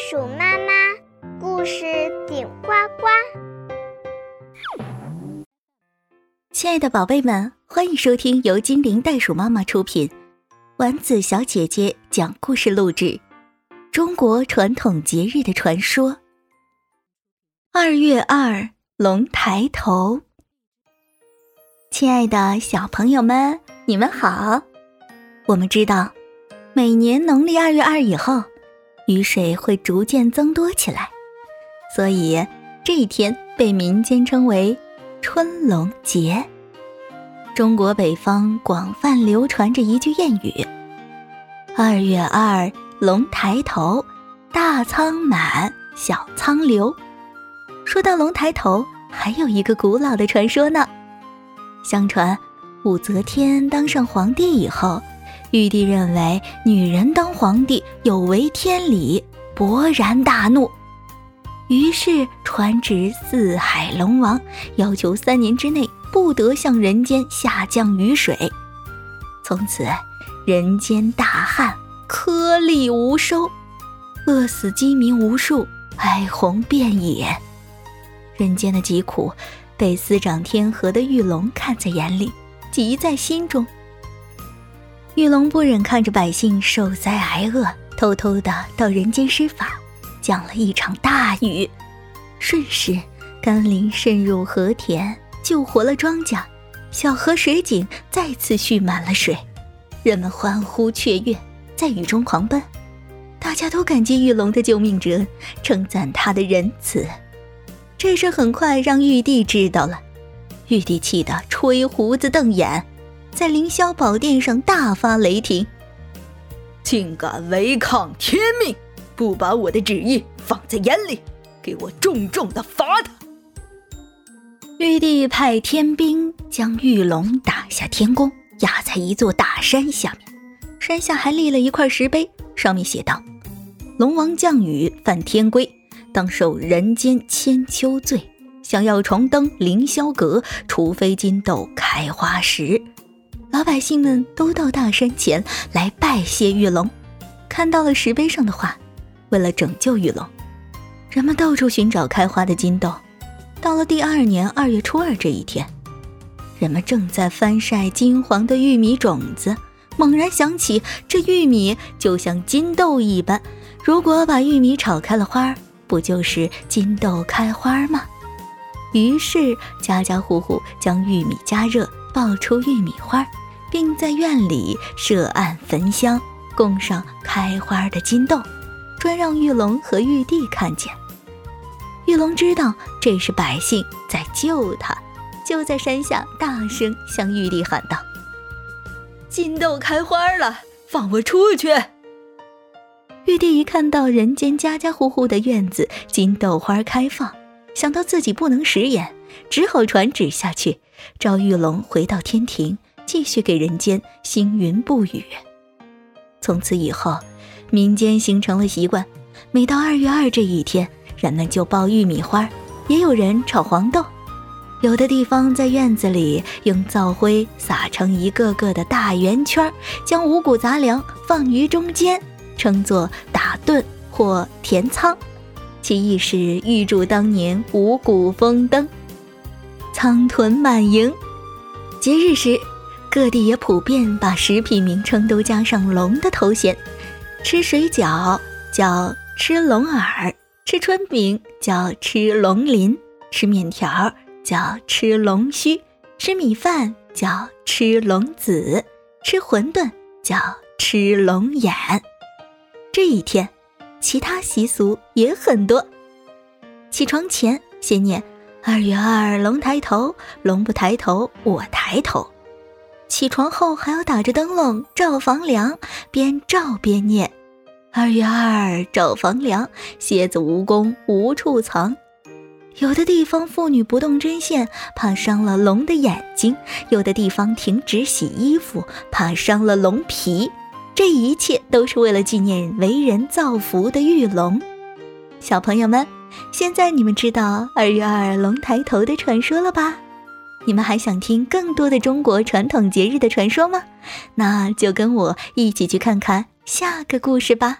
鼠妈妈故事顶呱呱。亲爱的宝贝们，欢迎收听由精灵袋鼠妈妈出品，丸子小姐姐讲故事录制。中国传统节日的传说。二月二，龙抬头。亲爱的小朋友们，你们好。我们知道，每年农历二月二以后。雨水会逐渐增多起来，所以这一天被民间称为春龙节。中国北方广泛流传着一句谚语：“二月二，龙抬头，大仓满，小仓流。”说到龙抬头，还有一个古老的传说呢。相传，武则天当上皇帝以后。玉帝认为女人当皇帝有违天理，勃然大怒，于是传旨四海龙王，要求三年之内不得向人间下降雨水。从此，人间大旱，颗粒无收，饿死饥民无数，哀鸿遍野。人间的疾苦，被司掌天河的玉龙看在眼里，急在心中。玉龙不忍看着百姓受灾挨饿，偷偷的到人间施法，降了一场大雨，瞬时甘霖渗入河田，救活了庄稼，小河水井再次蓄满了水，人们欢呼雀跃，在雨中狂奔，大家都感激玉龙的救命之恩，称赞他的仁慈。这事很快让玉帝知道了，玉帝气得吹胡子瞪眼。在凌霄宝殿上大发雷霆，竟敢违抗天命，不把我的旨意放在眼里，给我重重的罚他！玉帝派天兵将玉龙打下天宫，压在一座大山下面，山下还立了一块石碑，上面写道：“龙王降雨犯天规，当受人间千秋罪。想要重登凌霄阁，除非金豆开花时。”老百姓们都到大山前来拜谢玉龙，看到了石碑上的话，为了拯救玉龙，人们到处寻找开花的金豆。到了第二年二月初二这一天，人们正在翻晒金黄的玉米种子，猛然想起这玉米就像金豆一般，如果把玉米炒开了花，不就是金豆开花吗？于是家家户户将玉米加热，爆出玉米花。并在院里设案焚香，供上开花的金豆，专让玉龙和玉帝看见。玉龙知道这是百姓在救他，就在山下大声向玉帝喊道：“金豆开花了，放我出去！”玉帝一看到人间家家户户的院子金豆花开放，想到自己不能食言，只好传旨下去，召玉龙回到天庭。继续给人间星云布雨。从此以后，民间形成了习惯，每到二月二这一天，人们就爆玉米花，也有人炒黄豆。有的地方在院子里用灶灰撒成一个个的大圆圈，将五谷杂粮放于中间，称作打盹或填仓，其意是预祝当年五谷丰登、仓囤满盈。节日时。各地也普遍把食品名称都加上“龙”的头衔，吃水饺叫吃龙耳，吃春饼叫吃龙鳞，吃面条叫吃龙须，吃米饭叫吃龙子，吃馄饨叫吃龙眼。这一天，其他习俗也很多。起床前先念“二月二龙抬头，龙不抬头我抬头”。起床后还要打着灯笼照房梁，边照边念：“二月二照房梁，蝎子蜈蚣无处藏。”有的地方妇女不动针线，怕伤了龙的眼睛；有的地方停止洗衣服，怕伤了龙皮。这一切都是为了纪念为人造福的玉龙。小朋友们，现在你们知道二月二龙抬头的传说了吧？你们还想听更多的中国传统节日的传说吗？那就跟我一起去看看下个故事吧。